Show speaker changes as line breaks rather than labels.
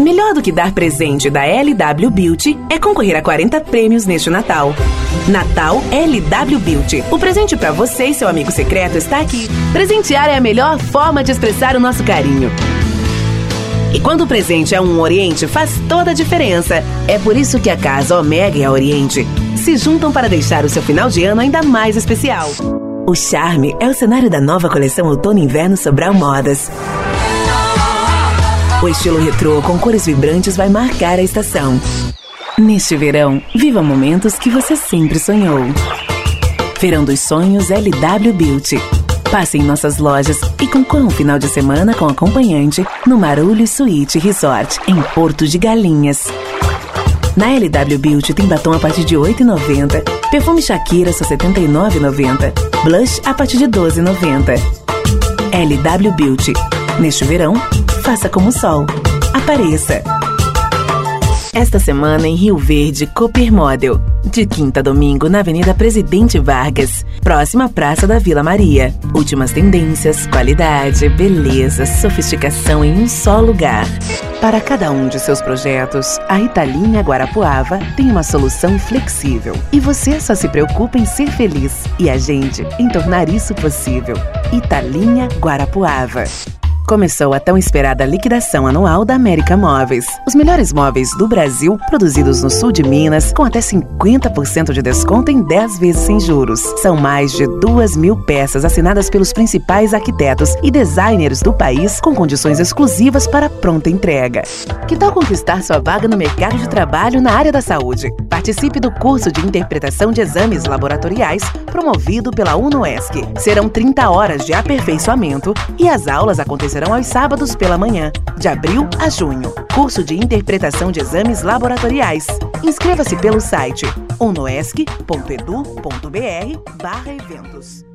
Melhor do que dar presente da LW Beauty é concorrer a 40 prêmios neste Natal. Natal LW Beauty. O presente para você e seu amigo secreto está aqui. Presentear é a melhor forma de expressar o nosso carinho. E quando o presente é um Oriente, faz toda a diferença. É por isso que a Casa Omega e a Oriente se juntam para deixar o seu final de ano ainda mais especial. O charme é o cenário da nova coleção Outono Inverno Sobral Modas. O estilo retrô com cores vibrantes vai marcar a estação. Neste verão, viva momentos que você sempre sonhou. Verão dos Sonhos LW Beauty. Passe em nossas lojas e concorra um final de semana com acompanhante no Marulho Suite Resort, em Porto de Galinhas. Na LW Beauty tem batom a partir de R$ 8,90, perfume Shakira só R$ 79,90, blush a partir de R$ 12,90. LW Beauty. Neste verão, faça como o sol. Apareça! Esta semana em Rio Verde, Cooper Model. De quinta a domingo na Avenida Presidente Vargas, próxima à Praça da Vila Maria. Últimas tendências, qualidade, beleza, sofisticação em um só lugar. Para cada um de seus projetos, a Italinha Guarapuava tem uma solução flexível. E você só se preocupa em ser feliz e a gente em tornar isso possível. Italinha Guarapuava. Começou a tão esperada liquidação anual da América Móveis. Os melhores móveis do Brasil, produzidos no sul de Minas, com até 50% de desconto em 10 vezes sem juros. São mais de 2 mil peças assinadas pelos principais arquitetos e designers do país, com condições exclusivas para pronta entrega. Que tal conquistar sua vaga no mercado de trabalho na área da saúde? Participe do curso de interpretação de exames laboratoriais promovido pela UNOESC. Serão 30 horas de aperfeiçoamento e as aulas acontecerão aos sábados pela manhã, de abril a junho. Curso de interpretação de exames laboratoriais. Inscreva-se pelo site unoesc.edu.br/eventos.